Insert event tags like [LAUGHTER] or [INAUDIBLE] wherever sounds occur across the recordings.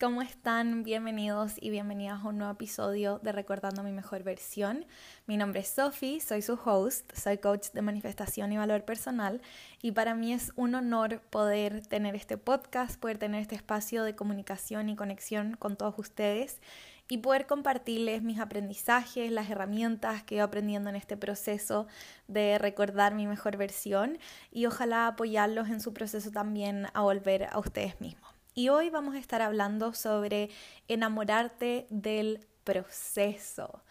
¿cómo están? Bienvenidos y bienvenidas a un nuevo episodio de Recordando mi mejor versión. Mi nombre es Sophie, soy su host, soy coach de manifestación y valor personal y para mí es un honor poder tener este podcast, poder tener este espacio de comunicación y conexión con todos ustedes y poder compartirles mis aprendizajes, las herramientas que he aprendiendo en este proceso de recordar mi mejor versión y ojalá apoyarlos en su proceso también a volver a ustedes mismos. Y hoy vamos a estar hablando sobre enamorarte del proceso.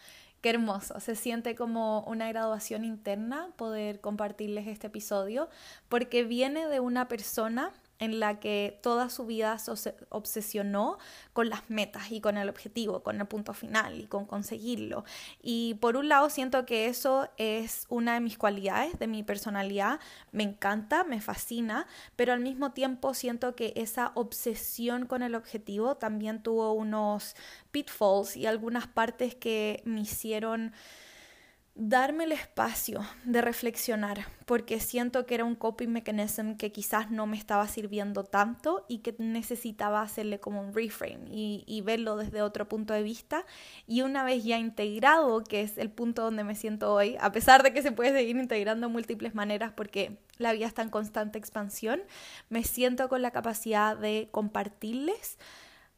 Qué hermoso, se siente como una graduación interna poder compartirles este episodio porque viene de una persona en la que toda su vida se obsesionó con las metas y con el objetivo, con el punto final y con conseguirlo. Y por un lado siento que eso es una de mis cualidades, de mi personalidad, me encanta, me fascina, pero al mismo tiempo siento que esa obsesión con el objetivo también tuvo unos pitfalls y algunas partes que me hicieron darme el espacio de reflexionar, porque siento que era un coping mechanism que quizás no me estaba sirviendo tanto y que necesitaba hacerle como un reframe y, y, verlo desde otro punto de vista. Y una vez ya integrado, que es el punto donde me siento hoy, a pesar de que se puede seguir integrando de múltiples maneras porque la vida está en constante expansión, me siento con la capacidad de compartirles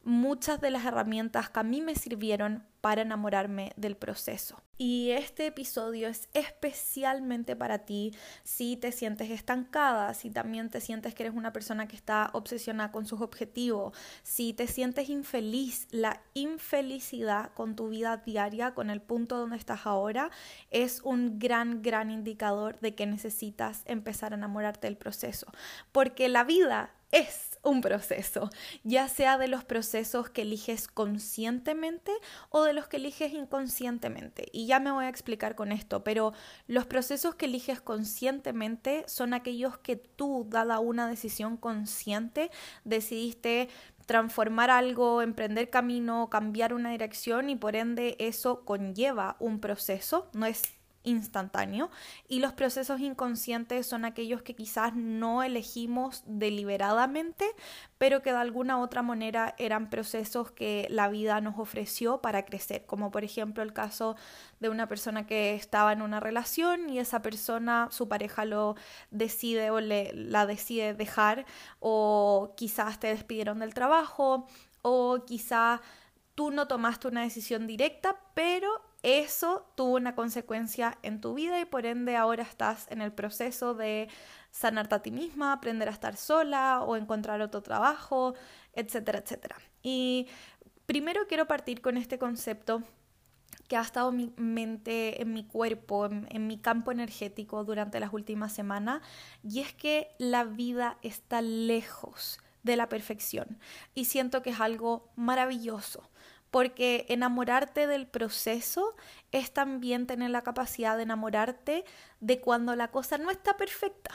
muchas de las herramientas que a mí me sirvieron para enamorarme del proceso. Y este episodio es especialmente para ti si te sientes estancada, si también te sientes que eres una persona que está obsesionada con sus objetivos, si te sientes infeliz, la infelicidad con tu vida diaria, con el punto donde estás ahora, es un gran, gran indicador de que necesitas empezar a enamorarte del proceso. Porque la vida es un proceso, ya sea de los procesos que eliges conscientemente o de los que eliges inconscientemente. Y ya me voy a explicar con esto, pero los procesos que eliges conscientemente son aquellos que tú, dada una decisión consciente, decidiste transformar algo, emprender camino, cambiar una dirección y por ende eso conlleva un proceso, no es instantáneo y los procesos inconscientes son aquellos que quizás no elegimos deliberadamente, pero que de alguna otra manera eran procesos que la vida nos ofreció para crecer, como por ejemplo el caso de una persona que estaba en una relación y esa persona, su pareja lo decide o le, la decide dejar o quizás te despidieron del trabajo o quizás tú no tomaste una decisión directa, pero eso tuvo una consecuencia en tu vida y por ende ahora estás en el proceso de sanarte a ti misma, aprender a estar sola o encontrar otro trabajo, etcétera, etcétera. Y primero quiero partir con este concepto que ha estado en mi mente, en mi cuerpo, en, en, mi campo energético durante las últimas semanas, y es que la vida está lejos de la perfección y siento que es algo maravilloso porque enamorarte del proceso es también tener la capacidad de enamorarte de cuando la cosa no está perfecta,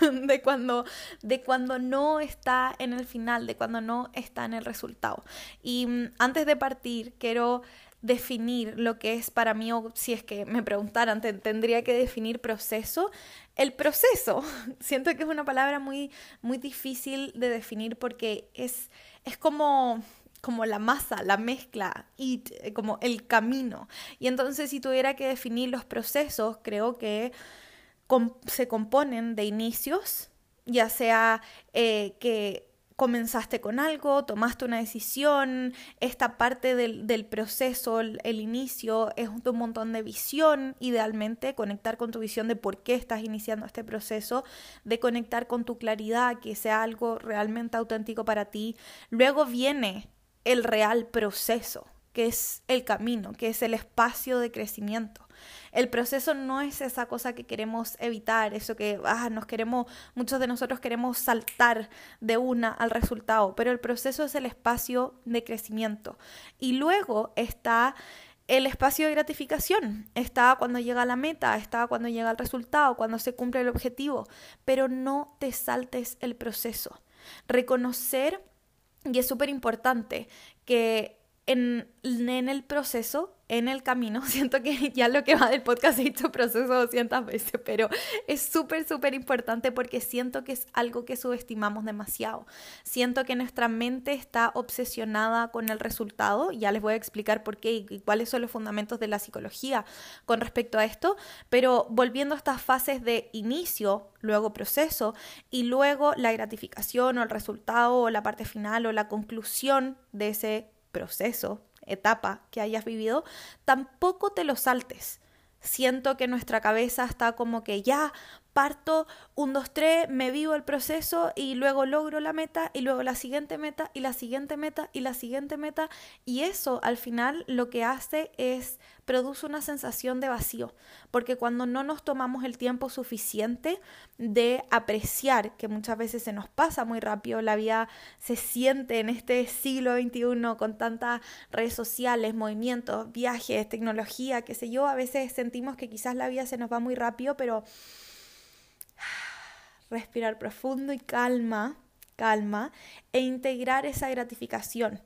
[LAUGHS] de cuando, de cuando no está en el final, de cuando no está en el resultado. Y mm, antes de partir, quiero definir lo que es para mí, o si es que me preguntaran, tendría que definir proceso. El proceso, [LAUGHS] siento que es una palabra muy, muy difícil de definir porque es, es como como la masa, la mezcla, y eh, como el camino. Y entonces si tuviera que definir los procesos, creo que se componen de inicios, ya sea eh, que comenzaste con algo, tomaste una decisión, esta parte del, proceso, el, inicio, es un montón de visión, idealmente conectar con tu visión de por qué estás iniciando este proceso, de conectar con tu claridad, que sea algo realmente auténtico para ti. Luego viene el real proceso, que es el camino, que es el espacio de crecimiento. El proceso no es esa cosa que queremos evitar, eso que ah, nos queremos, muchos de nosotros queremos saltar de una al resultado, pero el proceso es el espacio de crecimiento. Y luego está el espacio de gratificación, está cuando llega la meta, está cuando llega el resultado, cuando se cumple el objetivo, pero no te saltes el proceso. Reconocer y es súper importante que en, en, el proceso en el camino, [LAUGHS] siento que ya lo que va del podcast he dicho proceso 200 veces, pero es súper, súper importante porque siento que es algo que subestimamos demasiado. Siento que nuestra mente está obsesionada con el resultado, ya les voy a explicar por qué y cuáles son los fundamentos de la psicología con respecto a esto, pero volviendo a estas fases de inicio, luego proceso y luego la gratificación o el resultado o la parte final o la conclusión de ese proceso etapa que hayas vivido, tampoco te lo saltes. Siento que nuestra cabeza está como que ya parto, un, dos, tres, me vivo el proceso y luego logro la meta y luego la siguiente meta y la siguiente meta y la siguiente meta. Y eso al final lo que hace es produce una sensación de vacío, porque cuando no nos tomamos el tiempo suficiente de apreciar, que muchas veces se nos pasa muy rápido, la vida se siente en este siglo XXI con tantas redes sociales, movimientos, viajes, tecnología, qué sé yo, a veces sentimos que quizás la vida se nos va muy rápido, pero respirar profundo y calma, calma, e integrar esa gratificación.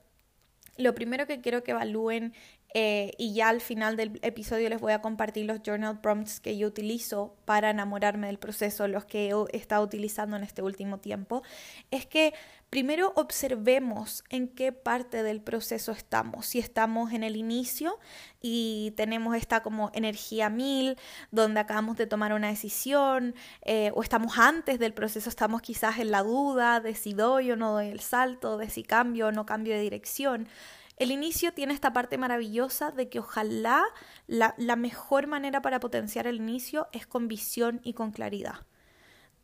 Lo primero que quiero que evalúen, eh, y ya al final del episodio les voy a compartir los journal prompts que yo utilizo para enamorarme del proceso, los que he estado utilizando en este último tiempo, es que primero observemos en qué parte del proceso estamos. Si estamos en el inicio y tenemos esta como energía mil, donde acabamos de tomar una decisión, eh, o estamos antes del proceso, estamos quizás en la duda de si doy o no doy el salto, de si cambio o no cambio de dirección. El inicio tiene esta parte maravillosa de que ojalá la, mejor manera para potenciar el inicio es con visión y con claridad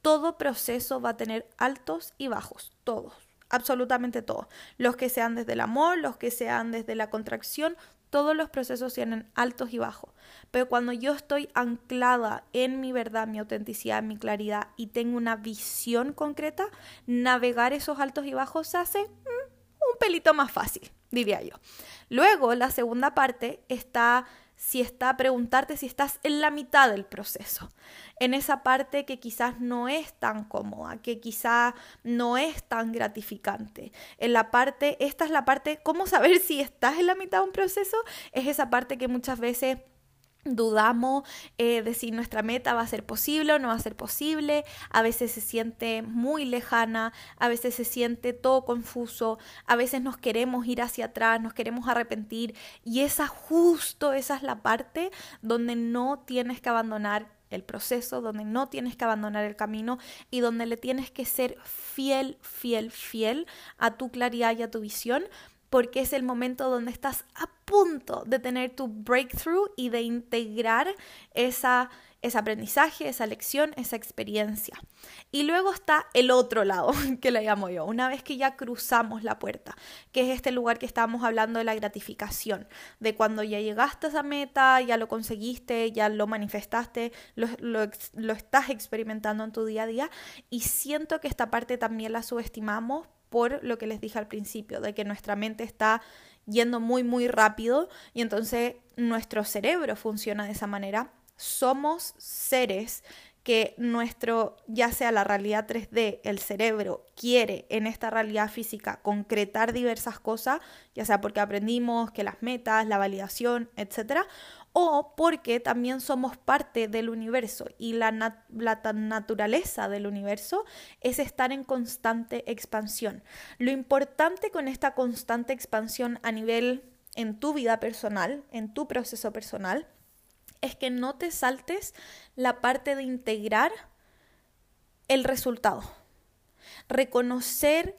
todo proceso va a tener altos y bajos, todos, absolutamente todos. Los que sean desde el amor, los que sean desde la contracción, todos los procesos tienen altos y bajos. Pero cuando yo estoy anclada en mi verdad, mi autenticidad, mi claridad y tengo una visión concreta, navegar esos altos y bajos se hace un pelito más fácil, diría yo. Luego, la segunda parte está si está preguntarte si estás en la mitad del proceso, en esa parte que quizás no es tan cómoda, que quizás no es tan gratificante. En la parte, esta es la parte, ¿cómo saber si estás en la mitad de un proceso? Es esa parte que muchas veces dudamos eh, de si nuestra meta va a ser posible o no va a ser posible, a veces se siente muy lejana, a veces se siente todo confuso, a veces nos queremos ir hacia atrás, nos queremos arrepentir. Y esa justo, esa es la parte donde no tienes que abandonar el proceso, donde no tienes que abandonar el camino y donde le tienes que ser fiel, fiel, fiel a tu claridad y a tu visión porque es el momento donde estás a punto de tener tu breakthrough y de integrar esa, ese aprendizaje, esa lección, esa experiencia. Y luego está el otro lado, [LAUGHS] que le llamo yo, una vez que ya cruzamos la puerta, que es este lugar que estábamos hablando de la gratificación, de cuando ya llegaste a esa meta, ya lo conseguiste, ya lo manifestaste, lo, lo estás experimentando en tu día a día. Y siento que esta parte también la subestimamos por lo que les dije al principio, de que nuestra mente está yendo muy, muy rápido y entonces nuestro cerebro funciona de esa manera. Somos seres que nuestro, ya sea la realidad 3D, el cerebro quiere en esta realidad física concretar diversas cosas, ya sea porque aprendimos que las metas, la validación, etcétera, o porque también somos parte del universo y la, naturaleza del universo es estar en constante expansión. Lo importante con esta constante expansión a nivel en tu vida personal, en tu proceso personal, es que no te saltes la parte de integrar el resultado. Reconocer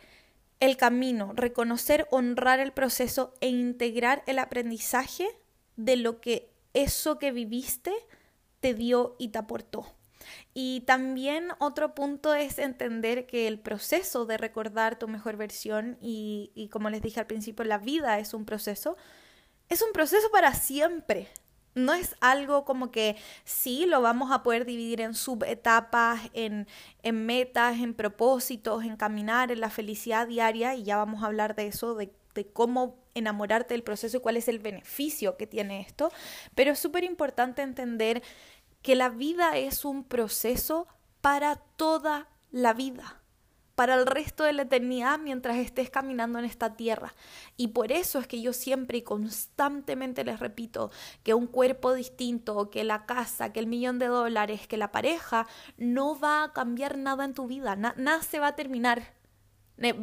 el camino, reconocer, honrar el proceso e integrar el aprendizaje de lo que eso que viviste te dio y te aportó. Y también otro punto es entender que el proceso de recordar tu mejor versión y, como les dije al principio, la vida es un proceso, es un proceso para siempre. No es algo como que sí lo vamos a poder dividir en subetapas, en, en metas, en propósitos, en caminar, en la felicidad diaria, y ya vamos a hablar de eso, de cómo enamorarte del proceso y cuál es el beneficio que tiene esto, pero es súper importante entender que la vida es un proceso para toda la vida. para el resto de la eternidad mientras estés caminando en esta tierra. Y por eso es que yo siempre y constantemente les repito que un cuerpo distinto, que la casa, que el millón de dólares, que la pareja, no va a cambiar nada en tu vida, nada se va a terminar.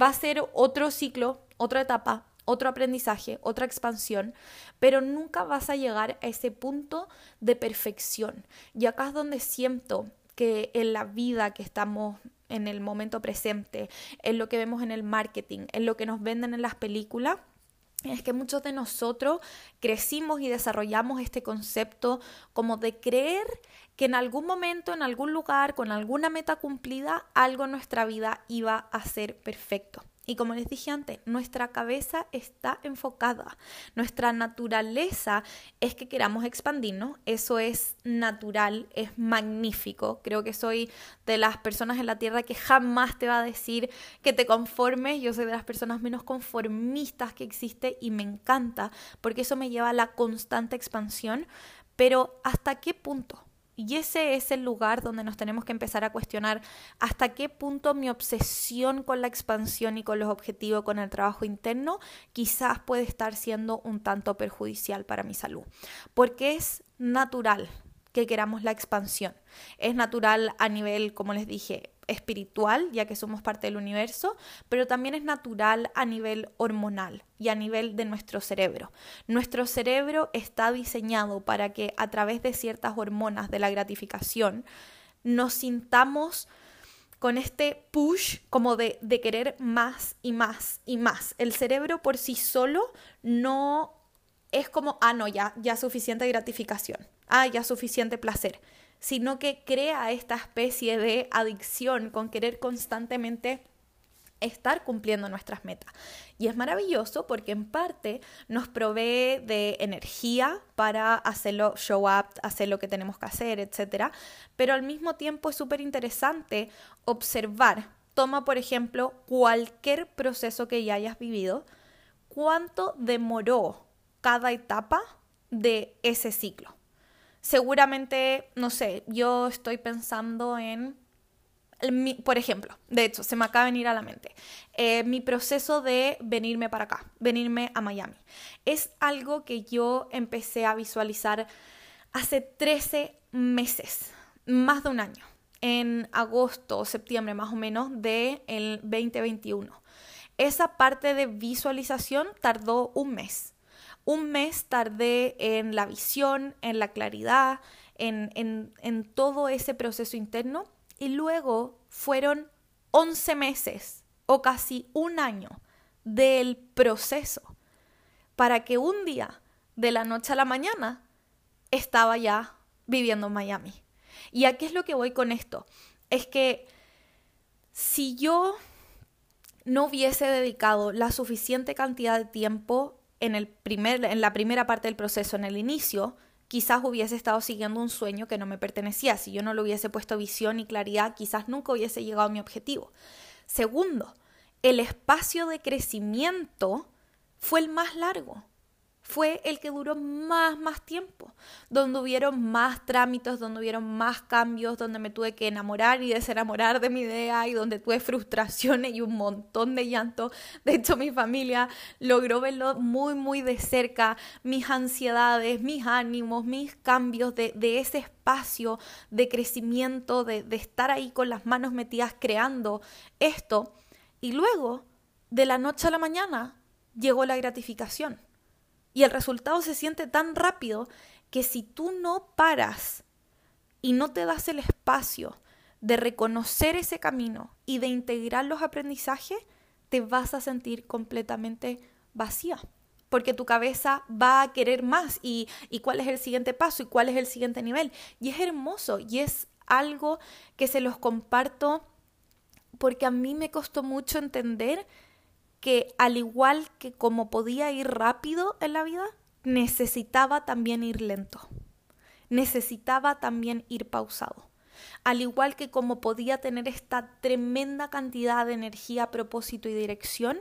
Va a ser otro ciclo, otra etapa, otro aprendizaje, otra expansión, pero nunca vas a llegar a ese punto de perfección. Y acá es donde siento que en la vida que estamos en el momento presente, en lo que vemos en el marketing, en lo que nos venden en las películas, es que muchos de nosotros crecimos y desarrollamos este concepto como de creer que en algún momento, en algún lugar, con alguna meta cumplida, algo en nuestra vida iba a ser perfecto. Y como les dije antes, nuestra cabeza está enfocada. Nuestra naturaleza es que queramos expandirnos. Eso es natural, es magnífico. Creo que soy de las personas en la Tierra que jamás te va a decir que te conformes. Yo soy de las personas menos conformistas que existe y me encanta porque eso me lleva a la constante expansión. Pero ¿hasta qué punto? Y ese es el lugar donde nos tenemos que empezar a cuestionar hasta qué punto mi obsesión con la expansión y con los objetivos, con el trabajo interno, quizás puede estar siendo un tanto perjudicial para mi salud. Porque es natural que queramos la expansión. Es natural a nivel, como les dije, espiritual, ya que somos parte del universo, pero también es natural a nivel hormonal y a nivel de nuestro cerebro. Nuestro cerebro está diseñado para que a través de ciertas hormonas de la gratificación nos sintamos con este push como de, de querer más y más y más. El cerebro por sí solo no es como, ah, no, ya, ya suficiente gratificación, ah, ya suficiente placer sino que crea esta especie de adicción con querer constantemente estar cumpliendo nuestras metas. Y es maravilloso porque en parte nos provee de energía para hacerlo show up, hacer lo que tenemos que hacer, etc. Pero al mismo tiempo es súper interesante observar. Toma, por ejemplo, cualquier proceso que ya hayas vivido, cuánto demoró cada etapa de ese ciclo seguramente, no sé, yo estoy pensando en, por ejemplo, de hecho, se me acaba de venir a la mente, eh, mi proceso de venirme para acá, venirme a Miami. Es algo que yo empecé a visualizar hace 13 meses, más de un año, en agosto o septiembre más o menos del 2021. Esa parte de visualización tardó un mes un mes tardé en la visión, en la claridad, en, en, todo ese proceso interno y luego fueron 11 meses o casi un año del proceso para que un día, de la noche a la mañana, estaba ya viviendo en Miami. ¿Y a qué es lo que voy con esto? Es que si yo no hubiese dedicado la suficiente cantidad de tiempo en, el primer, en la primera parte del proceso, en el inicio, quizás hubiese estado siguiendo un sueño que no me pertenecía. Si yo no le hubiese puesto visión y claridad, quizás nunca hubiese llegado a mi objetivo. Segundo, el espacio de crecimiento fue el más largo fue el que duró más, más tiempo, donde hubieron más trámites, donde hubieron más cambios, donde me tuve que enamorar y desenamorar de mi idea y donde tuve frustraciones y un montón de llanto. De hecho, mi familia logró verlo muy, muy de cerca, mis ansiedades, mis ánimos, mis cambios de, ese espacio de crecimiento, de, de estar ahí con las manos metidas creando esto. Y luego, de la noche a la mañana, llegó la gratificación y el resultado se siente tan rápido que si tú no paras y no te das el espacio de reconocer ese camino y de integrar los aprendizajes, te vas a sentir completamente vacía. Porque tu cabeza va a querer más y, y cuál es el siguiente paso y cuál es el siguiente nivel. Y es hermoso y es algo que se los comparto porque a mí me costó mucho entender que al igual que como podía ir rápido en la vida, necesitaba también ir lento. Necesitaba también ir pausado. Al igual que como podía tener esta tremenda cantidad de energía, propósito y dirección,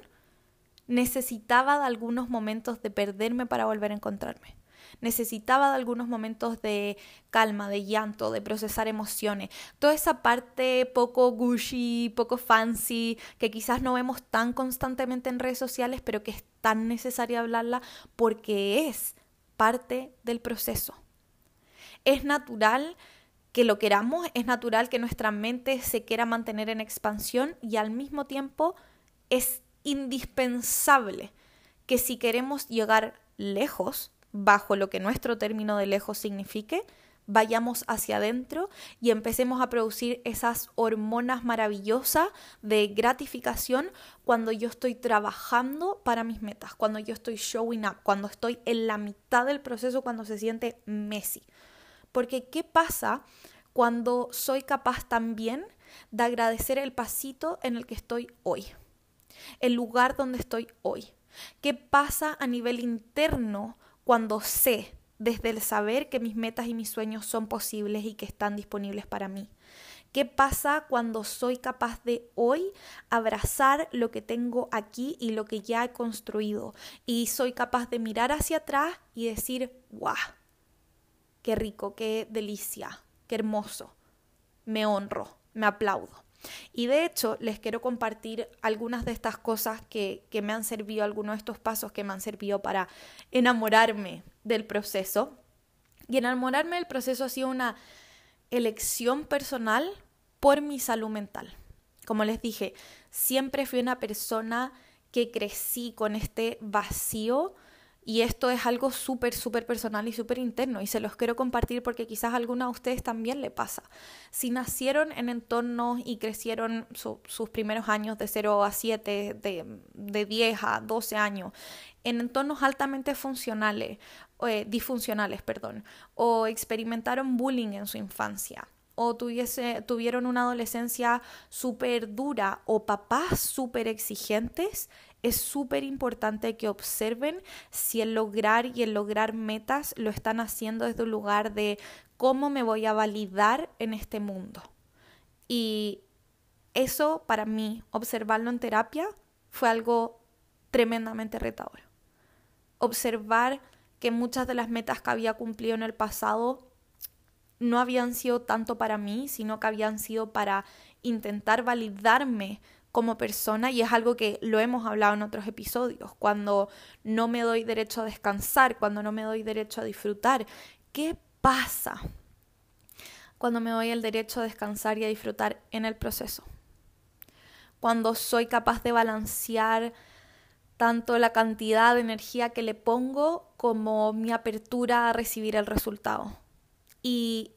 necesitaba algunos momentos de perderme para volver a encontrarme. Necesitaba de algunos momentos de calma, de llanto, de procesar emociones. Toda esa parte poco gushy, poco fancy, que quizás no vemos tan constantemente en redes sociales, pero que es tan necesaria hablarla porque es parte del proceso. Es natural que lo queramos, es natural que nuestra mente se quiera mantener en expansión y al mismo tiempo es indispensable que si queremos llegar lejos, bajo lo que nuestro término de lejos signifique, vayamos hacia adentro y empecemos a producir esas hormonas maravillosas de gratificación cuando yo estoy trabajando para mis metas, cuando yo estoy showing up, cuando estoy en la mitad del proceso, cuando se siente messy. Porque ¿qué pasa cuando soy capaz también de agradecer el pasito en el que estoy hoy? El lugar donde estoy hoy. ¿Qué pasa a nivel interno cuando sé, desde el saber que mis metas y mis sueños son posibles y que están disponibles para mí? ¿Qué pasa cuando soy capaz de hoy abrazar lo que tengo aquí y lo que ya he construido? Y soy capaz de mirar hacia atrás y decir, ¡guau! qué rico, qué delicia, qué hermoso. Me honro, me aplaudo. Y de hecho, les quiero compartir algunas de estas cosas que, que, me han servido, algunos de estos pasos que me han servido para enamorarme del proceso. Y enamorarme del proceso ha sido una elección personal por mi salud mental. Como les dije, siempre fui una persona que crecí con este vacío y esto es algo súper, súper personal y súper interno y se los quiero compartir porque quizás a alguna de ustedes también le pasa. Si nacieron en entornos y crecieron sus primeros años de 0 a 7, de, de 10 a 12 años, en entornos altamente funcionales, eh, disfuncionales, perdón, o experimentaron bullying en su infancia, o tuviese, tuvieron una adolescencia súper dura o papás súper exigentes, es súper importante que observen si el lograr y el lograr metas lo están haciendo desde un lugar de cómo me voy a validar en este mundo. Y eso para mí, observarlo en terapia, fue algo tremendamente retador. Observar que muchas de las metas que había cumplido en el pasado no habían sido tanto para mí, sino que habían sido para intentar validarme como persona y es algo que lo hemos hablado en otros episodios, cuando no me doy derecho a descansar, cuando no me doy derecho a disfrutar. ¿Qué pasa cuando me doy el derecho a descansar y a disfrutar en el proceso? Cuando soy capaz de balancear tanto la cantidad de energía que le pongo como mi apertura a recibir el resultado. Y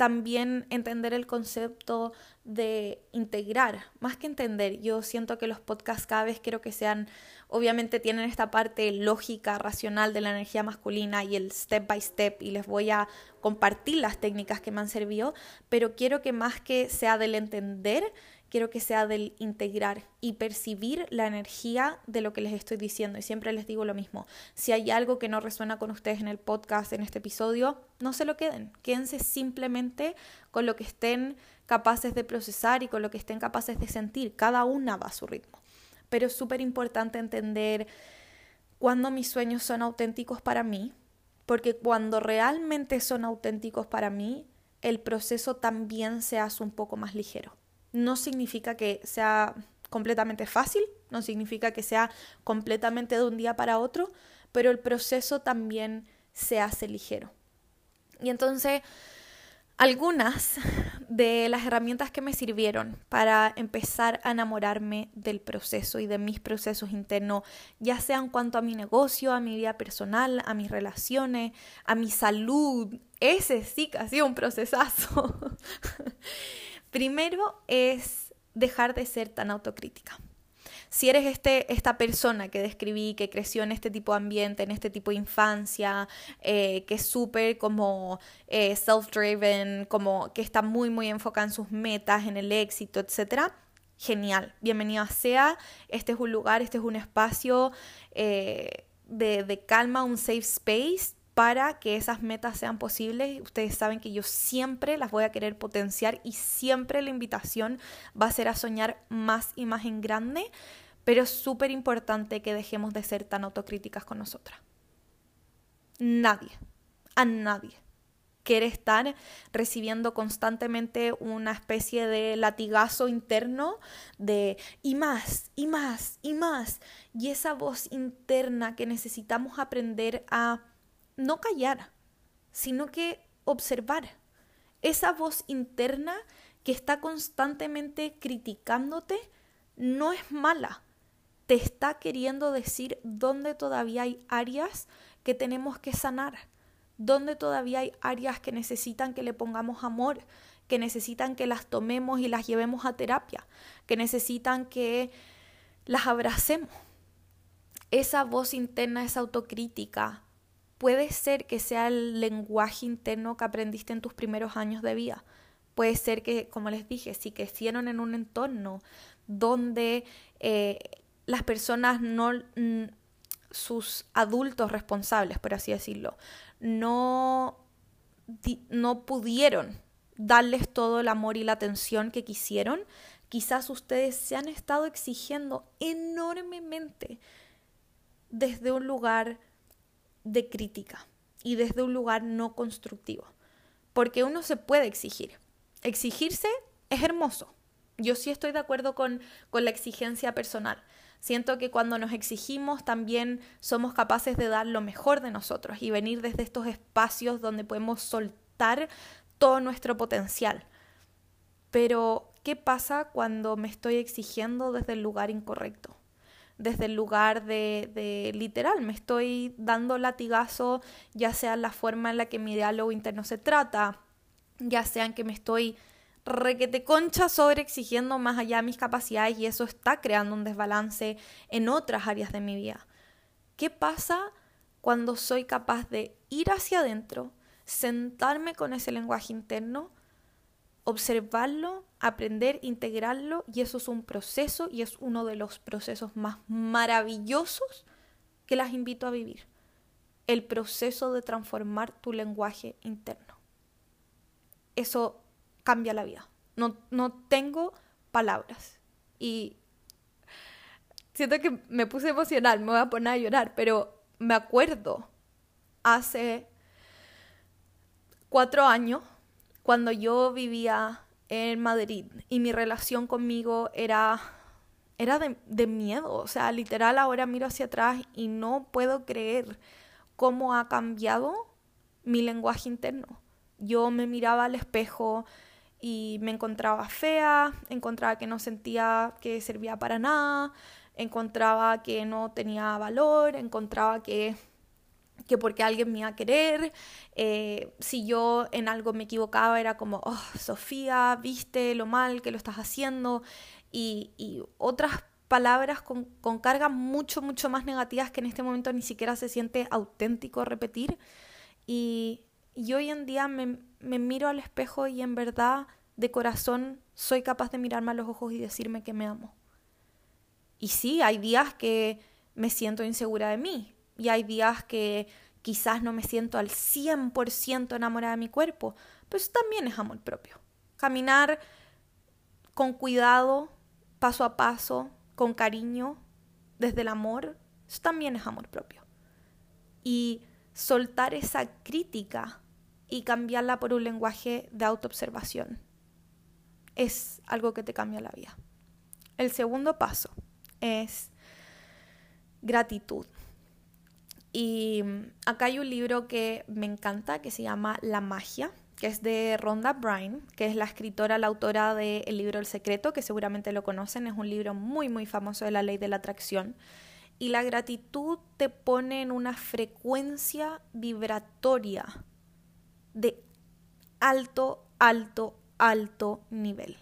también entender el concepto de integrar, más que entender, yo siento que los podcasts cada vez quiero que sean, obviamente tienen esta parte lógica, racional de la energía masculina y el step by step y les voy a compartir las técnicas que me han servido, pero quiero que más que sea del entender, quiero que sea del integrar y percibir la energía de lo que les estoy diciendo. Y siempre les digo lo mismo, si hay algo que no resuena con ustedes en el podcast, en este episodio, no se lo queden, quédense simplemente con lo que estén capaces de procesar y con lo que estén capaces de sentir. Cada una va a su ritmo. Pero es súper importante entender cuándo mis sueños son auténticos para mí, porque cuando realmente son auténticos para mí, el proceso también se hace un poco más ligero no significa que sea completamente fácil, no significa que sea completamente de un día para otro, pero el proceso también se hace ligero. Y entonces, algunas de las herramientas que me sirvieron para empezar a enamorarme del proceso y de mis procesos internos, ya sea en cuanto a mi negocio, a mi vida personal, a mis relaciones, a mi salud, ese sí que ha sido un procesazo. [LAUGHS] Primero es dejar de ser tan autocrítica. Si eres este, esta persona que describí, que creció en este tipo de ambiente, en este tipo de infancia, eh, que es súper como eh, self-driven, como que está muy, muy enfocada en sus metas, en el éxito, etc., genial, bienvenido sea. Este es un lugar, este es un espacio eh, de, de calma, un safe space para que esas metas sean posibles. Ustedes saben que yo siempre las voy a querer potenciar y siempre la invitación va a ser a soñar más y más en grande, pero es súper importante que dejemos de ser tan autocríticas con nosotras. nadie, a nadie quiere estar recibiendo constantemente una especie de latigazo interno de y más, y más, y más. Y esa voz interna que necesitamos aprender a no callar, sino que observar. Esa voz interna que está constantemente criticándote no es mala. Te está queriendo decir dónde todavía hay áreas que tenemos que sanar donde todavía hay áreas que necesitan que le pongamos amor, que necesitan que las tomemos y las llevemos a terapia, que necesitan que las abracemos. Esa voz interna, esa autocrítica, puede ser que sea el lenguaje interno que aprendiste en tus primeros años de vida. Puede ser que, como les dije, si crecieron en un entorno donde eh, las personas no, sus adultos responsables, por así decirlo, no, no pudieron darles todo el amor y la atención que quisieron, quizás ustedes se han estado exigiendo enormemente desde un lugar de crítica y desde un lugar no constructivo. Porque uno se puede exigir. Exigirse es hermoso. Yo sí estoy de acuerdo con, con la exigencia personal. Siento que cuando nos exigimos también somos capaces de dar lo mejor de nosotros y venir desde estos espacios donde podemos soltar todo nuestro potencial. Pero, ¿qué pasa cuando me estoy exigiendo desde el lugar incorrecto? Desde el lugar de, de literal, me estoy dando latigazo, ya sea la forma en la que mi diálogo interno se trata, ya sea en que me estoy requete concha sobre exigiendo más allá de mis capacidades y eso está creando un desbalance en otras áreas de mi vida. ¿Qué pasa cuando soy capaz de ir hacia adentro, sentarme con ese lenguaje interno, observarlo, aprender, integrarlo y eso es un proceso y es uno de los procesos más maravillosos que las invito a vivir. El proceso de transformar tu lenguaje interno. Eso cambia la vida. No, no tengo palabras. Y siento que me puse emocional, me voy a poner a llorar, pero me acuerdo hace cuatro años cuando yo vivía en Madrid y mi relación conmigo era, era de, de miedo. O sea, literal ahora miro hacia atrás y no puedo creer cómo ha cambiado mi lenguaje interno. Yo me miraba al espejo y me encontraba fea, encontraba que no sentía que servía para nada, encontraba que no tenía valor, encontraba que, que porque alguien me iba a querer, eh, si yo en algo me equivocaba era como, oh, Sofía, viste lo mal que lo estás haciendo, y, y otras palabras con, con cargas mucho, mucho más negativas que en este momento ni siquiera se siente auténtico repetir. Y, y hoy en día me, me miro al espejo y en verdad de corazón soy capaz de mirarme a los ojos y decirme que me amo. Y sí, hay días que me siento insegura de mí y hay días que quizás no me siento al 100% enamorada de mi cuerpo, pero eso también es amor propio. Caminar con cuidado, paso a paso, con cariño, desde el amor, eso también es amor propio. Y soltar esa crítica y cambiarla por un lenguaje de autoobservación es algo que te cambia la vida. El segundo paso es gratitud. Y acá hay un libro que me encanta que se llama La magia, que es de Rhonda Bryan, que es la escritora, la autora del libro El secreto, que seguramente lo conocen, es un libro muy, muy famoso de la ley de la atracción. Y la gratitud te pone en una frecuencia vibratoria de alto, alto, alto nivel.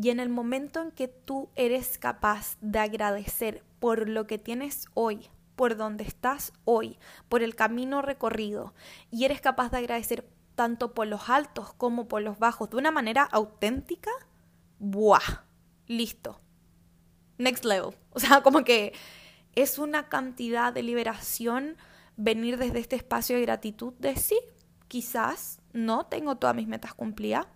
Y en el momento en que tú eres capaz de agradecer por lo que tienes hoy, por donde estás hoy, por el camino recorrido, y eres capaz de agradecer tanto por los altos como por los bajos de una manera auténtica, ¡buah! Listo. Next level. O sea, como que es una cantidad de liberación venir desde este espacio de gratitud de sí, quizás no tengo todas mis metas cumplidas,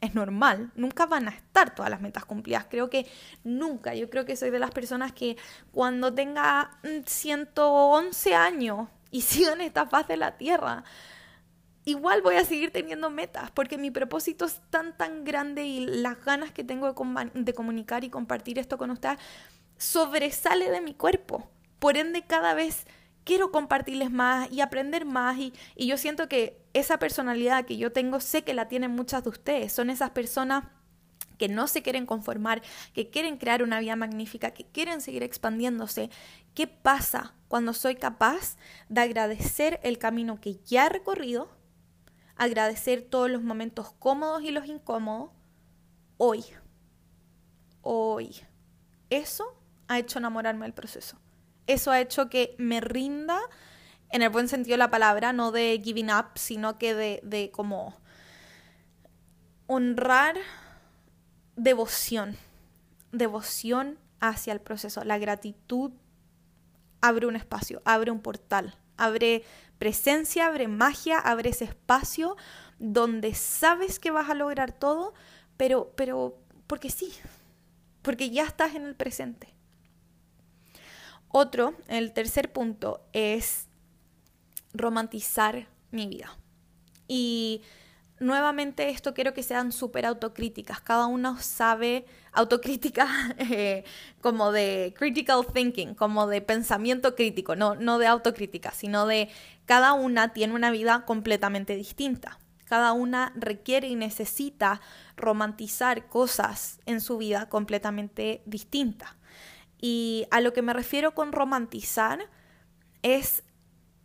es normal, nunca van a estar todas las metas cumplidas, creo que nunca, yo creo que soy de las personas que cuando tenga 111 mm, años y [LAUGHS] sigo en esta faz de la tierra, igual voy a seguir teniendo metas porque mi propósito es tan, tan grande y las ganas que tengo de, comunicar y compartir esto con ustedes sobresale de mi cuerpo. Por ende, cada vez quiero compartirles más y aprender más y, y yo siento que esa personalidad que yo tengo sé que la tienen muchas de ustedes. Son esas personas que no se quieren conformar, que quieren crear una vida magnífica, que quieren seguir expandiéndose. ¿Qué pasa cuando soy capaz de agradecer el camino que ya he recorrido, agradecer todos los momentos cómodos y los incómodos hoy? Hoy. Eso ha hecho enamorarme del proceso. Eso ha hecho que me rinda en el buen sentido de la palabra, no de giving up, sino que de, de como honrar devoción, devoción hacia el proceso. La gratitud abre un espacio, abre un portal, abre presencia, abre magia, abre ese espacio donde sabes que vas a lograr todo, pero, pero porque sí, porque ya estás en el presente. Otro, el tercer punto, es romantizar mi vida. Y nuevamente esto quiero que sean súper autocríticas. Cada uno sabe autocrítica [LAUGHS] eh, como de critical thinking, como de pensamiento crítico, no, no de autocrítica, sino de cada una tiene una vida completamente distinta. Cada una requiere y necesita romantizar cosas en su vida completamente distintas. Y a lo que me refiero con romantizar es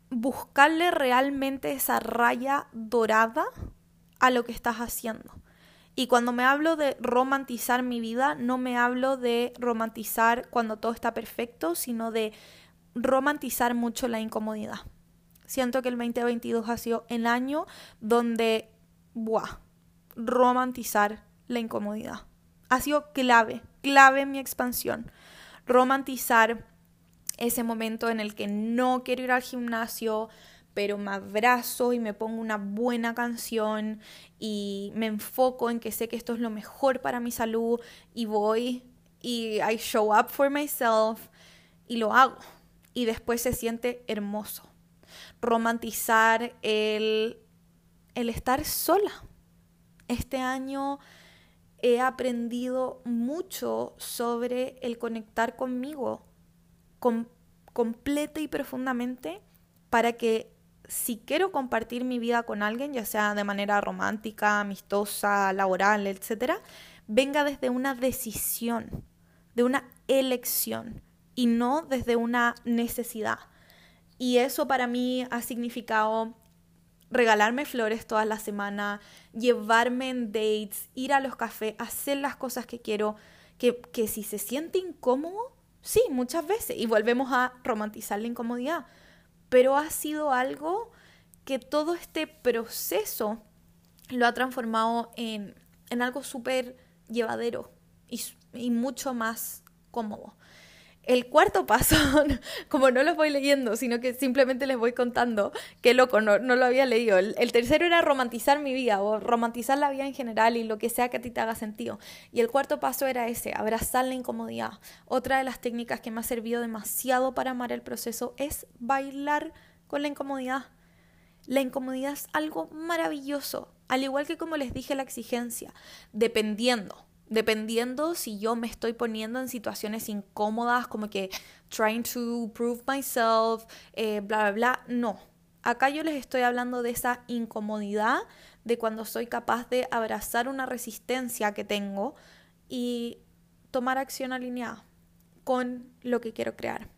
buscarle realmente esa raya dorada a lo que estás haciendo. Y cuando me hablo de romantizar mi vida, no me hablo de romantizar cuando todo está perfecto, sino de romantizar mucho la incomodidad. Siento que el 2022 ha sido el año donde, ¡buah!, romantizar la incomodidad. Ha sido clave, clave en mi expansión. Romantizar ese momento en el que no quiero ir al gimnasio, pero me abrazo y me pongo una buena canción y me enfoco en que sé que esto es lo mejor para mi salud y voy y I show up for myself y lo hago. Y después se siente hermoso. Romantizar el, el estar sola. Este año he aprendido mucho sobre el conectar conmigo completa y profundamente para que si quiero compartir mi vida con alguien, ya sea de manera romántica, amistosa, laboral, etc., venga desde una decisión, de una elección y no desde una necesidad. Y eso para mí ha significado regalarme flores toda la semana, llevarme en dates, ir a los cafés, hacer las cosas que quiero, que, que si se siente incómodo, sí, muchas veces, y volvemos a romantizar la incomodidad pero ha sido algo que todo este proceso lo ha transformado en, algo súper llevadero y, mucho más cómodo. El cuarto paso, [LAUGHS] como no los voy leyendo, sino que simplemente les voy contando, qué loco, no, lo había leído. El, el, tercero era romantizar mi vida o romantizar la vida en general y lo que sea que a ti te haga sentido. Y el cuarto paso era ese, abrazar la incomodidad. Otra de las técnicas que me ha servido demasiado para amar el proceso es bailar con la incomodidad. La incomodidad es algo maravilloso, al igual que como les dije la exigencia, dependiendo dependiendo si yo me estoy poniendo en situaciones incómodas, como que trying to prove myself, eh, bla, bla, bla. No. Acá yo les estoy hablando de esa incomodidad, de cuando soy capaz de abrazar una resistencia que tengo y tomar acción alineada con lo que quiero crear.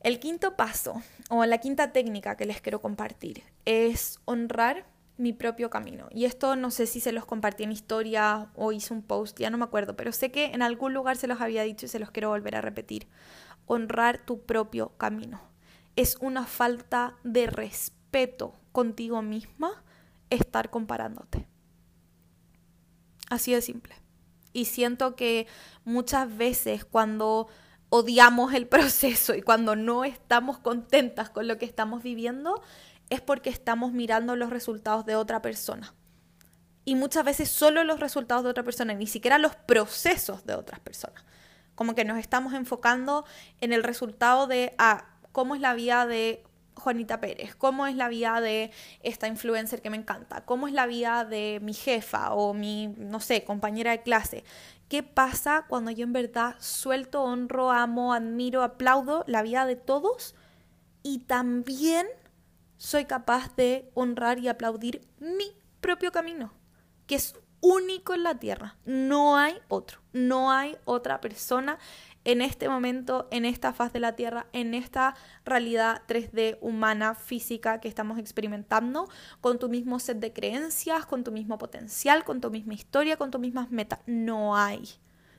El quinto paso, o la quinta técnica que les quiero compartir, es honrar mi propio camino. Y esto no sé si se los compartí en historia o hice un post, ya no me acuerdo, pero sé que en algún lugar se los había dicho y se los quiero volver a repetir. Honrar tu propio camino. Es una falta de respeto contigo misma estar comparándote. Así de simple. Y siento que muchas veces cuando odiamos el [LAUGHS] proceso y cuando no estamos contentas con lo que estamos viviendo, es porque estamos mirando los resultados de otra persona. Y muchas veces solo los resultados de otra persona, ni siquiera los procesos de otras personas. Como que nos estamos enfocando en el resultado de ah, cómo es la vida de Juanita Pérez, cómo es la vida de esta influencer que me encanta, cómo es la vida de mi jefa o mi, no sé, compañera de clase. ¿Qué pasa cuando yo en verdad suelto, honro, amo, admiro, aplaudo la vida de todos y también soy capaz de honrar y aplaudir mi propio camino, que es único en la tierra. No hay otro, no hay otra persona en este momento, en esta faz de la Tierra, en esta realidad 3D humana, física que estamos experimentando, con tu mismo set de creencias, con tu mismo potencial, con tu misma historia, con tus mismas metas. No hay,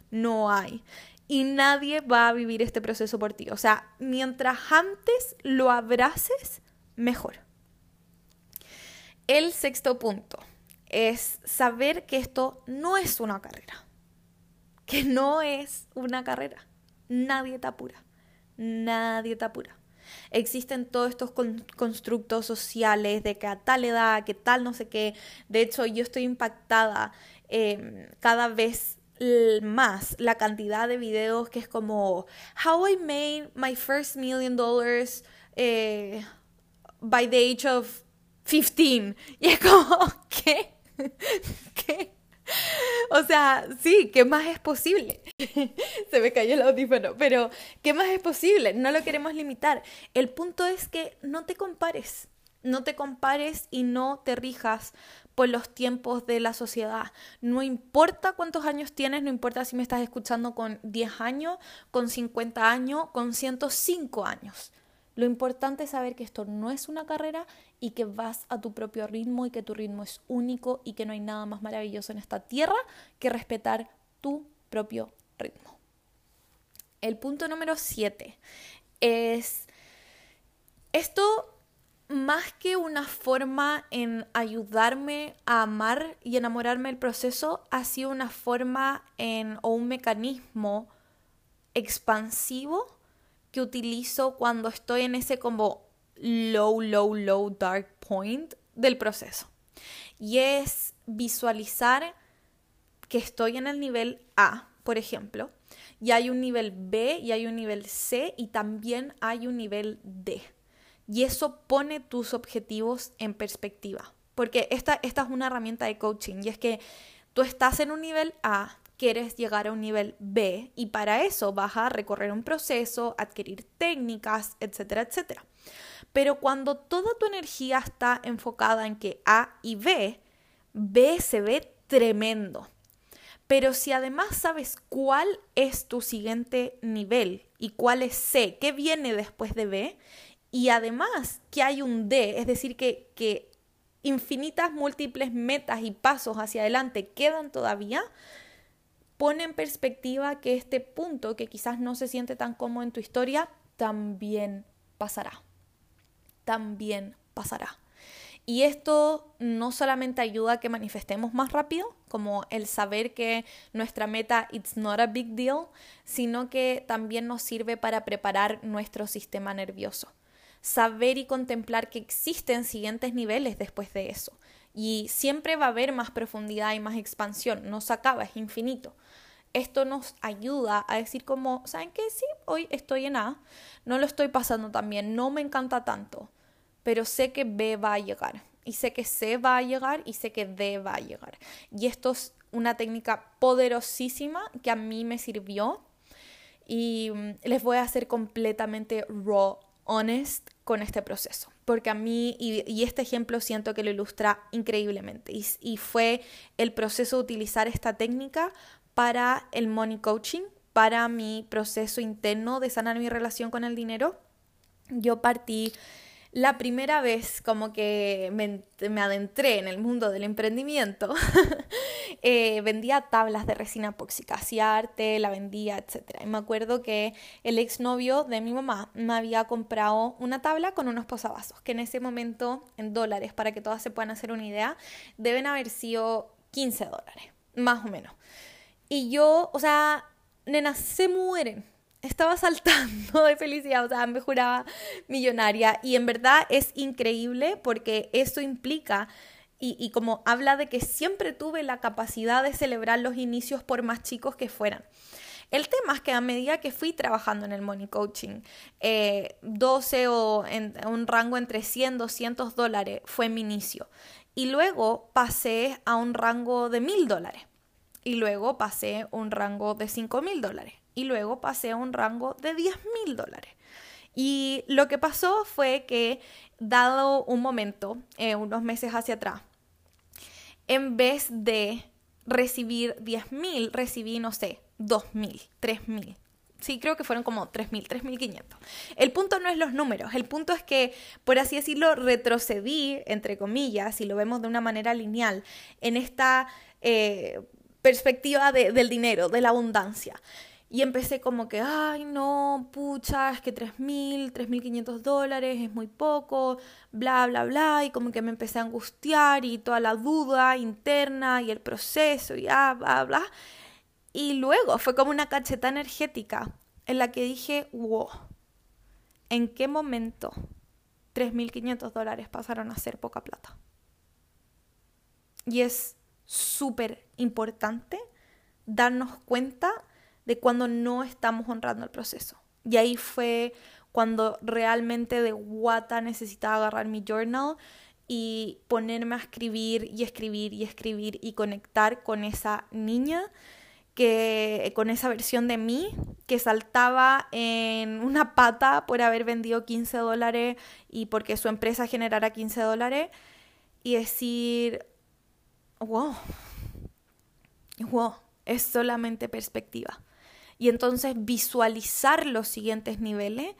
no hay. Y nadie va a vivir este proceso por ti. O sea, mientras antes lo abraces, mejor. El sexto punto es saber que esto no es una carrera, que no es una carrera. Nadie te apura, nadie te apura. Existen todos estos constructos sociales de que a tal edad, que tal no sé qué. De hecho, yo estoy impactada em, cada vez más la cantidad de videos que es como How I made my first million dollars eh, by the age of 15. Y es como, [LAUGHS] ¿qué? ¿Qué? O sea, sí, ¿qué más es posible? [LAUGHS] Se me cayó el audífono, pero ¿qué más es posible? No lo queremos limitar. El punto es que no te compares, no te compares y no te rijas por los tiempos de la sociedad. No importa cuántos años tienes, no importa si me estás escuchando con 10 años, con 50 años, con 105 años. Lo importante es saber que esto no es una carrera y que vas a tu propio ritmo y que tu ritmo es único y que no hay nada más maravilloso en esta tierra que respetar tu propio ritmo. El punto número 7 es esto más que una forma en ayudarme a amar y enamorarme del proceso, ha sido una forma en, o un mecanismo expansivo que utilizo cuando estoy en ese como low, low, low dark point del proceso. Y es visualizar que estoy en el nivel A, por ejemplo, y hay un nivel B y hay un nivel C y también hay un nivel D. Y eso pone tus objetivos en perspectiva. Porque esta, esta es una herramienta de coaching y es que tú estás en un nivel A, quieres llegar a un nivel B y para eso vas a recorrer un proceso, adquirir técnicas, etcétera, etcétera. Pero cuando toda tu energía está enfocada en que A y B, B se ve tremendo. Pero si además sabes cuál es tu siguiente nivel y cuál es C, qué viene después de B, y además que hay un D, es decir, que, que infinitas múltiples metas y pasos hacia adelante quedan todavía, pone en perspectiva que este punto, que quizás no se siente tan cómodo en tu historia, también pasará. También pasará. Y esto no solamente ayuda a que manifestemos más rápido, como el saber que nuestra meta it's not a big deal, sino que también nos sirve para preparar nuestro sistema nervioso. Saber y contemplar que existen siguientes niveles después de eso. Y siempre va a haber más profundidad y más expansión, no se acaba, es infinito esto nos ayuda a decir como, ¿saben qué? Sí, hoy estoy en A, no lo estoy pasando tan bien, no me encanta tanto, pero sé que B va a llegar, y sé que C va a llegar, y sé que D va a llegar. Y esto es una técnica poderosísima que a mí me sirvió, y mm, les voy a hacer completamente raw, honest con este proceso, porque a mí, y, este ejemplo siento que lo ilustra increíblemente, y, y fue el proceso de utilizar esta técnica para el money coaching, para mi proceso interno de sanar mi relación con el dinero. Yo partí la primera vez como que me, adentré en el mundo del emprendimiento, [LAUGHS] eh, vendía tablas de resina epóxica, hacía arte, la vendía, etc. Y me acuerdo que el exnovio de mi mamá me había comprado una tabla con unos posavasos, que en ese momento, en dólares, para que todas se puedan hacer una idea, deben haber sido 15 dólares, más o menos. Y yo, o sea, nena, se mueren. Estaba saltando de felicidad, o sea, me juraba millonaria. Y en verdad es increíble porque eso implica y, y, como habla de que siempre tuve la capacidad de celebrar los inicios por más chicos que fueran. El tema es que a medida que fui trabajando en el money coaching, 12 eh, o en un rango entre 100, 200 dólares fue mi inicio. Y luego pasé a un rango de 1000 dólares. Y luego pasé un rango de 5000 dólares. Y luego pasé a un rango de 10 mil dólares. Y lo que pasó fue que, dado un momento, eh, unos meses hacia atrás, en vez de recibir 10 mil, recibí, no sé, 2 mil, 3 mil. Sí, creo que fueron como 3.000, 3.500. El punto no es los números, el punto es que, por así decirlo, retrocedí, entre comillas, si lo vemos de una manera lineal, en esta eh, perspectiva del dinero, de la abundancia. Y empecé como que, ay, no, pucha, es que 3.000, 3.500 dólares es muy poco, bla, bla, bla. Y como que me empecé a angustiar y toda la duda interna y el proceso y bla, bla, bla. Y luego fue como una cacheta energética en la que dije, wow, ¿en qué momento 3.500 dólares pasaron a ser poca plata? Y es súper importante darnos cuenta de cuando no estamos honrando el proceso. Y ahí fue cuando realmente de guata necesitaba agarrar mi journal y ponerme a escribir y escribir y escribir y conectar con esa niña que con esa versión de mí que saltaba en una pata por haber vendido 15 dólares y porque su empresa generara 15 dólares y decir, wow, wow, es solamente perspectiva. Y entonces visualizar los siguientes niveles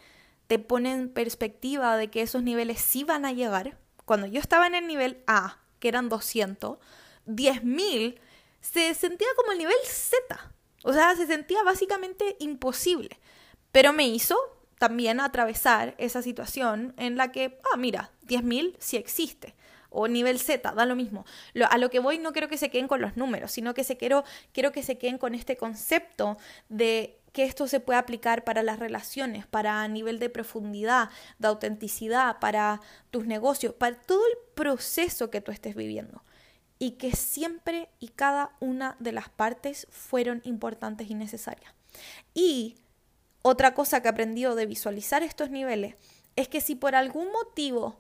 te pone en perspectiva de que esos niveles sí van a llegar. Cuando yo estaba en el nivel A, que eran 200, 10.000 se sentía como el nivel Z. O sea, se sentía básicamente imposible. Pero me hizo también atravesar esa situación en la que, ah, mira, 10.000 sí existe o nivel Z, da lo mismo. a lo que voy no quiero que se queden con los números, sino que se quiero, quiero que se queden con este concepto de que esto se puede aplicar para las relaciones, para nivel de profundidad, de autenticidad, para tus negocios, para todo el proceso que tú estés viviendo. Y que siempre y cada una de las partes fueron importantes y necesarias. Y otra cosa que he aprendido de visualizar estos niveles es que si por algún motivo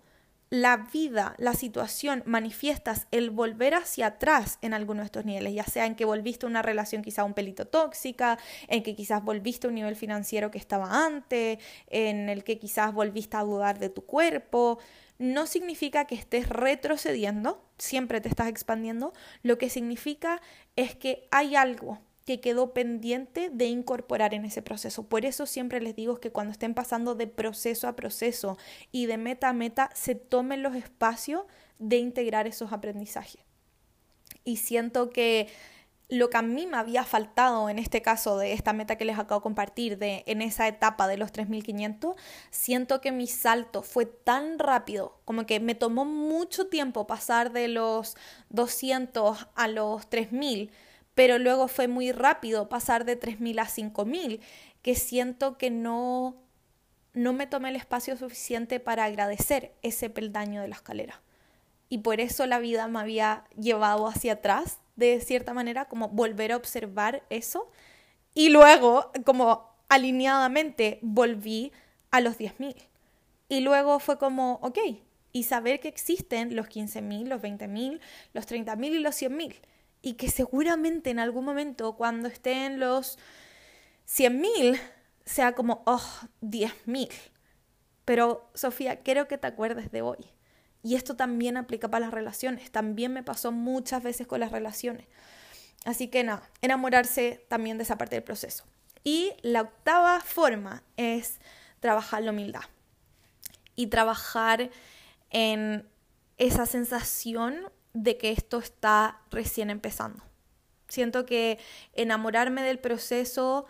la vida, la situación, manifiestas el volver hacia atrás en alguno de estos niveles, ya sea en que volviste a una relación quizá un pelito tóxica, en que quizás volviste a un nivel financiero que estaba antes, en el que quizás volviste a dudar de tu cuerpo, no significa que estés retrocediendo, siempre te estás expandiendo, lo que significa es que hay algo que quedó pendiente de incorporar en ese proceso. Por eso siempre les digo que cuando estén pasando de proceso a proceso y de meta a meta, se tomen los espacios de integrar esos aprendizajes. Y siento que lo que a mí me había faltado en este caso de esta meta que les acabo de compartir, de en esa etapa de los 3500, siento que mi salto fue tan rápido, como que me tomó mucho tiempo pasar de los 200 a los 3000 pero luego fue muy rápido pasar de 3.000 a 5.000, que siento que no, no me tomé el espacio suficiente para agradecer ese peldaño de la escalera. Y por eso la vida me había llevado hacia atrás, de cierta manera, como volver a observar eso. Y luego, como alineadamente, volví a los 10.000. Y luego fue como, ok, y saber que existen los 15.000, los 20.000, los 30.000 y los 100.000 y que seguramente en algún momento cuando estén los 100.000 sea como, oh, 10.000. Pero Sofía, quiero que te acuerdes de hoy. Y esto también aplica para las relaciones. También me pasó muchas veces con las relaciones. Así que nada, enamorarse también de esa parte del proceso. Y la octava forma es trabajar la humildad. Y trabajar en esa sensación de que esto está recién empezando. Siento que enamorarme del proceso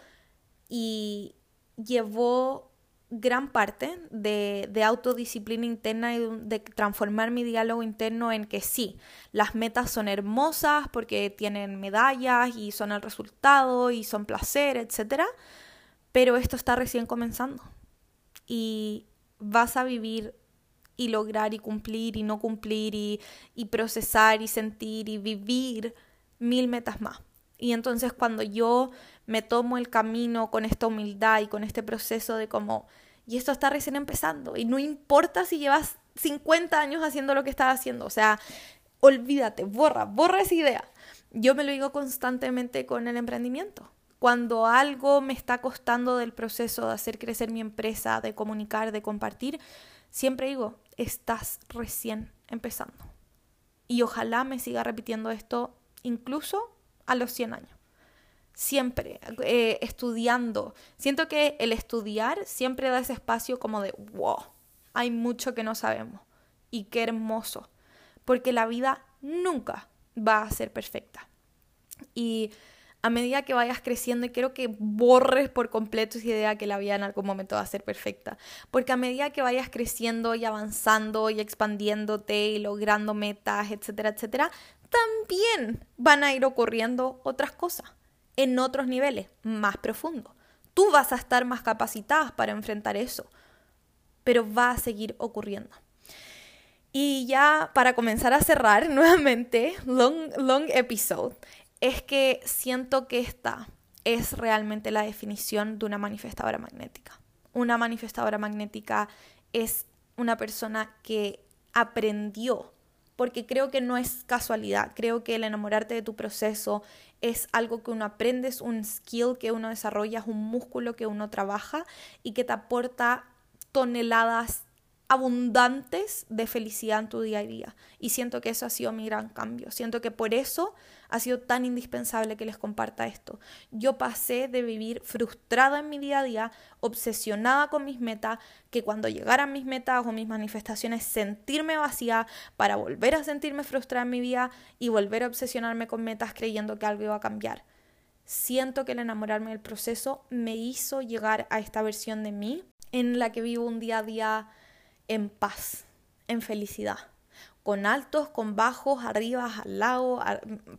y llevó gran parte de, de, autodisciplina interna y de transformar mi diálogo interno en que sí, las metas son hermosas porque tienen medallas y son el resultado y son placer, etc. Pero esto está recién comenzando y vas a vivir y lograr y cumplir y no cumplir y, procesar y sentir y vivir mil metas más. Y entonces cuando yo me tomo el camino con esta humildad y con este proceso de como, y esto está recién empezando, y no importa si llevas 50 años haciendo lo que estás haciendo, o sea, olvídate, borra, borra esa idea. Yo me lo digo constantemente con el emprendimiento. Cuando algo me está costando del proceso de hacer crecer mi empresa, de comunicar, de compartir, siempre digo, estás recién empezando. Y ojalá me siga repitiendo esto incluso a los 100 años. Siempre eh, estudiando. Siento que el estudiar siempre da ese espacio como de, wow, hay mucho que no sabemos. Y qué hermoso. Porque la vida nunca va a ser perfecta. Y a medida que vayas creciendo, y quiero que borres por completo esa idea que la vida en algún momento va a ser perfecta, porque a medida que vayas creciendo y avanzando y expandiéndote y logrando metas, etcétera, etcétera, también van a ir ocurriendo otras cosas en otros niveles más profundos. Tú vas a estar más capacitada para enfrentar eso, pero va a seguir ocurriendo. Y ya para comenzar a cerrar [LAUGHS] nuevamente, long, long episode, es que siento que esta es realmente la definición de una manifestadora magnética. Una manifestadora magnética es una persona que aprendió, porque creo que no es casualidad, creo que el enamorarte de tu proceso es algo que uno aprende, es un skill que uno desarrolla, es un músculo que uno trabaja y que te aporta toneladas abundantes de felicidad en tu día a día. Y siento que eso ha sido mi gran cambio. Siento que por eso ha sido tan indispensable que les comparta esto. Yo pasé de vivir frustrada en mi día a día, obsesionada con mis metas, que cuando llegaran mis metas o mis manifestaciones sentirme vacía para volver a sentirme frustrada en mi vida y volver a obsesionarme con metas creyendo que algo iba a cambiar. Siento que el enamorarme del proceso me hizo llegar a esta versión de mí en la que vivo un día a día en paz, en felicidad, con altos, con bajos, arriba, al lado,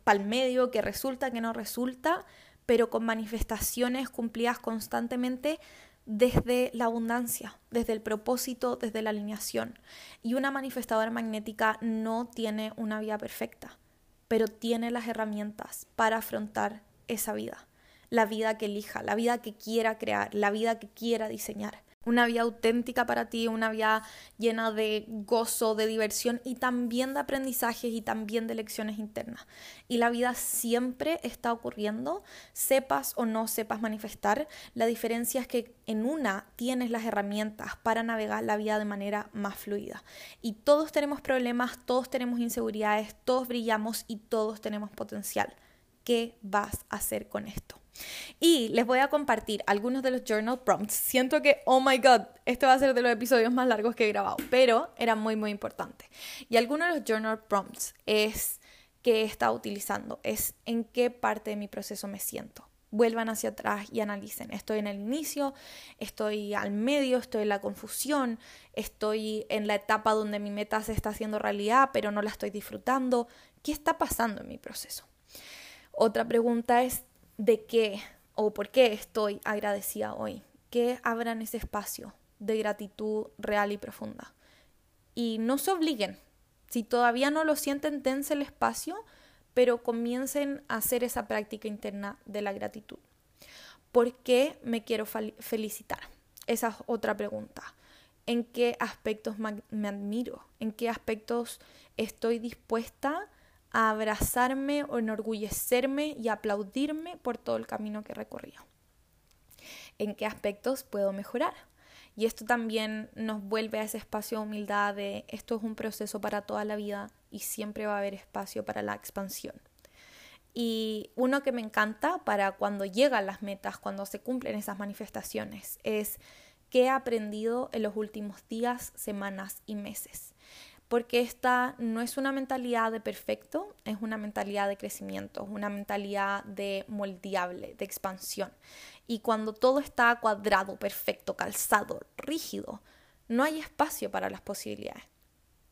para el medio, que resulta, que no resulta, pero con manifestaciones cumplidas constantemente desde la abundancia, desde el propósito, desde la alineación. Y una manifestadora magnética no tiene una vida perfecta, pero tiene las herramientas para afrontar esa vida, la vida que elija, la vida que quiera crear, la vida que quiera diseñar una vida auténtica para ti, una vida llena de gozo, de diversión y también de aprendizajes y también de lecciones internas. Y la vida siempre está ocurriendo, sepas o no sepas manifestar. La diferencia es que en una tienes las herramientas para navegar la vida de manera más fluida. Y todos tenemos problemas, todos tenemos inseguridades, todos brillamos y todos tenemos potencial. ¿Qué vas a hacer con esto? Y les voy a compartir algunos de los journal prompts. Siento que, oh my god, este va a ser de los episodios más largos que he grabado, pero era muy, muy importante. Y algunos de los journal prompts es que he estado utilizando, es en qué parte de mi proceso me siento. Vuelvan hacia atrás y analicen. Estoy en el inicio, estoy al medio, estoy en la confusión, estoy en la etapa donde mi meta se está haciendo realidad, pero no la estoy disfrutando. ¿Qué está pasando en mi proceso? Otra pregunta es, de qué o por qué estoy agradecida hoy. Que abran ese espacio de gratitud real y profunda. Y no se obliguen. Si todavía no lo sienten, dense el espacio, pero comiencen a hacer esa práctica interna de la gratitud. ¿Por qué me quiero felicitar? Esa es otra pregunta. ¿En qué aspectos me admiro? ¿En qué aspectos estoy dispuesta a abrazarme enorgullecerme y aplaudirme por todo el camino que recorrido. ¿En qué aspectos puedo mejorar? Y esto también nos vuelve a ese espacio de humildad de esto es un proceso para toda la vida y siempre va a haber espacio para la expansión. Y uno que me encanta para cuando llegan las metas, cuando se cumplen esas manifestaciones, es qué he aprendido en los últimos días, semanas y meses porque esta no es una mentalidad de perfecto, es una mentalidad de crecimiento, es una mentalidad de moldeable, de expansión. Y cuando todo está cuadrado, perfecto, calzado, rígido, no hay espacio para las posibilidades.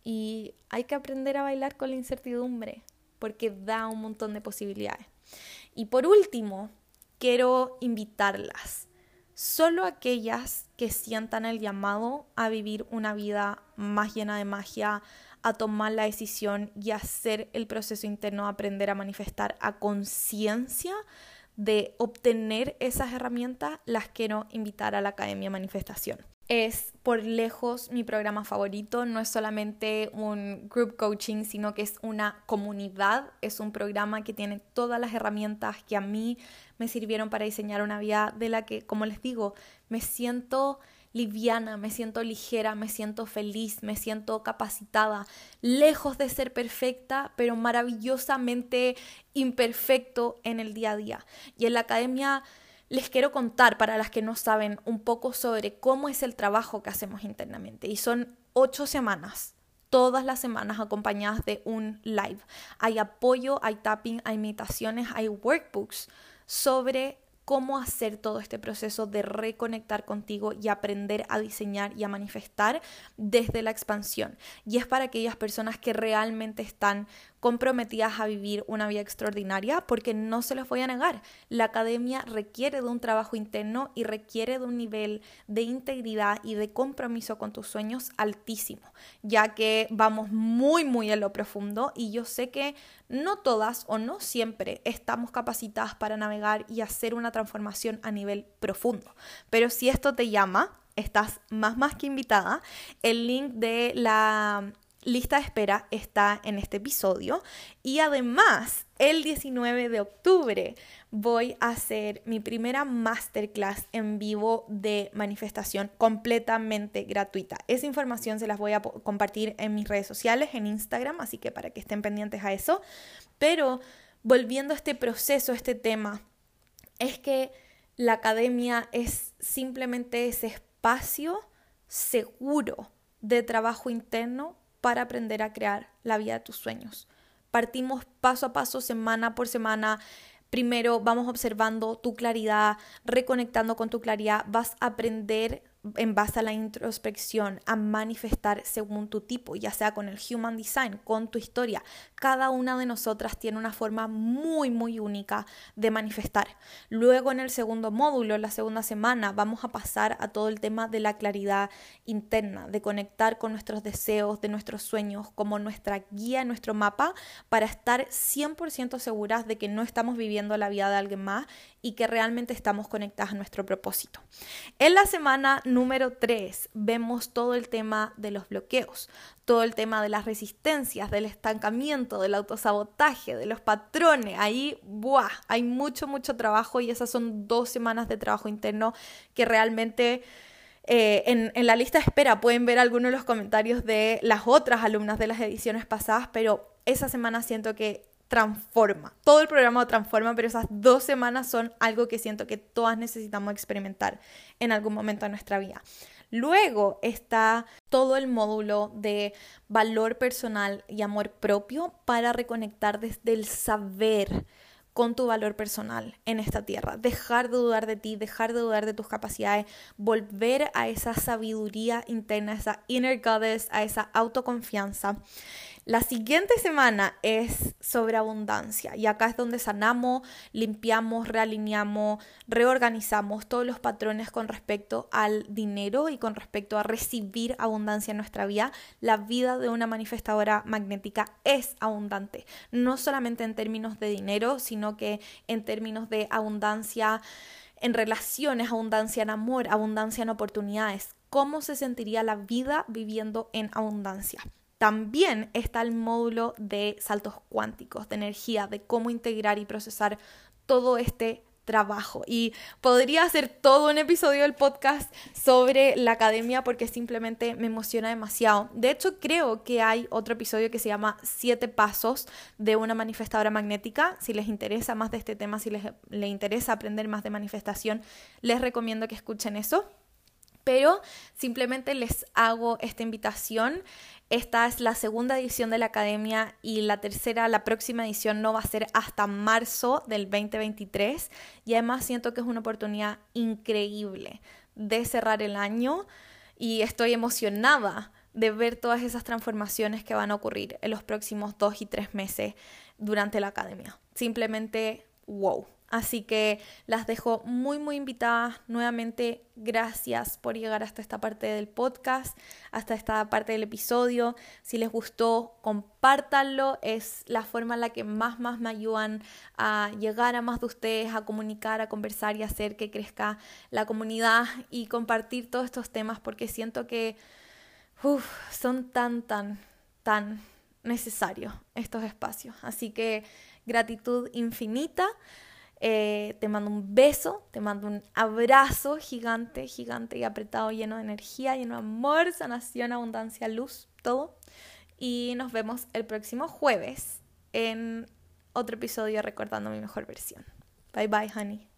Y hay que aprender a bailar con la incertidumbre, porque da un montón de posibilidades. Y por último, quiero invitarlas solo aquellas que sientan el llamado a vivir una vida más llena de magia, a tomar la decisión y hacer el proceso interno, aprender a manifestar a conciencia, de obtener esas herramientas, las quiero invitar a la Academia Manifestación es por lejos mi programa favorito. No es solamente un group coaching, sino que es una comunidad. Es un programa que tiene todas las herramientas que a mí me sirvieron para diseñar una vida de la que, como les digo, me siento liviana, me siento ligera, me siento feliz, me siento capacitada, lejos de ser perfecta, pero maravillosamente imperfecto en el día a día. Y en la academia les quiero contar, para las que no saben, un poco sobre cómo es el trabajo que hacemos internamente. Y son ocho semanas, todas las semanas acompañadas de un live. Hay apoyo, hay tapping, hay meditaciones, hay workbooks sobre cómo hacer todo este proceso de reconectar contigo y aprender a diseñar y a manifestar desde la expansión. Y es para aquellas personas que realmente están comprometidas a vivir una vida extraordinaria, porque no se los voy a negar, la academia requiere de un trabajo interno y requiere de un nivel de integridad y de compromiso con tus sueños altísimo, ya que vamos muy, muy en lo profundo y yo sé que no todas o no siempre estamos capacitadas para navegar y hacer una transformación a nivel profundo, pero si esto te llama, estás más más que invitada. El link de la lista de espera está en este episodio y además el 19 de octubre voy a hacer mi primera masterclass en vivo de manifestación completamente gratuita. Esa información se las voy a compartir en mis redes sociales, en Instagram, así que para que estén pendientes a eso. Pero volviendo a este proceso, a este tema, es que la academia es simplemente ese espacio seguro de trabajo interno para aprender a crear la vida de tus sueños. Partimos paso a paso, semana por semana. Primero vamos observando tu claridad, reconectando con tu claridad, vas a aprender en base a la introspección, a manifestar según tu tipo, ya sea con el Human Design, con tu historia. Cada una de nosotras tiene una forma muy, muy única de manifestar. Luego en el segundo módulo, la segunda semana, vamos a pasar a todo el tema de la claridad interna, de conectar con nuestros deseos, de nuestros sueños, como nuestra guía, nuestro mapa, para estar 100% seguras de que no estamos viviendo la vida de alguien más y que realmente estamos conectadas a nuestro propósito. En la semana número 3 vemos todo el tema de los bloqueos, todo el tema de las resistencias, del estancamiento, del autosabotaje, de los patrones. Ahí, ¡buah! Hay mucho, mucho trabajo y esas son dos semanas de trabajo interno que realmente... Eh, en, en, la lista de espera pueden ver algunos de los comentarios de las otras alumnas de las ediciones pasadas, pero esa semana siento que transforma. Todo el programa transforma, pero esas dos semanas son algo que siento que todas necesitamos experimentar en algún momento de nuestra vida. Luego está todo el módulo de valor personal y amor propio para reconectar desde el saber con tu valor personal en esta tierra. Dejar de dudar de ti, dejar de dudar de tus capacidades, volver a esa sabiduría interna, esa inner goddess, a esa autoconfianza. La siguiente semana es sobre abundancia y acá es donde sanamos, limpiamos, realineamos, reorganizamos todos los patrones con respecto al dinero y con respecto a recibir abundancia en nuestra vida. La vida de una manifestadora magnética es abundante, no solamente en términos de dinero, sino que en términos de abundancia en relaciones, abundancia en amor, abundancia en oportunidades. ¿Cómo se sentiría la vida viviendo en abundancia? También está el módulo de saltos cuánticos, de energía, de cómo integrar y procesar todo este trabajo. Y podría hacer todo un episodio del podcast sobre la academia porque simplemente me emociona demasiado. De hecho, creo que hay otro episodio que se llama Siete Pasos de una manifestadora magnética. Si les interesa más de este tema, si les, les interesa aprender más de manifestación, les recomiendo que escuchen eso pero simplemente les hago esta invitación. Esta es la segunda edición de la academia y la tercera, la próxima edición no va a ser hasta marzo del 2023 y además siento que es una oportunidad increíble de cerrar el año y estoy emocionada de ver todas esas transformaciones que van a ocurrir en los próximos dos y tres meses durante la academia. Simplemente, wow. Así que las dejo muy, muy invitadas. Nuevamente, gracias por llegar hasta esta parte del podcast, hasta esta parte del episodio. Si les gustó, compártanlo. Es la forma en la que más, más me ayudan a llegar a más de ustedes, a comunicar, a conversar y hacer que crezca la comunidad y compartir todos estos temas porque siento que son tan, tan, tan necesarios estos espacios. Así que gratitud infinita. Eh, te mando un beso, te mando un abrazo gigante, gigante y apretado, lleno de energía, lleno de amor, sanación, abundancia, luz, todo. Y nos vemos el próximo jueves en otro episodio recordando mi mejor versión. Bye bye, honey.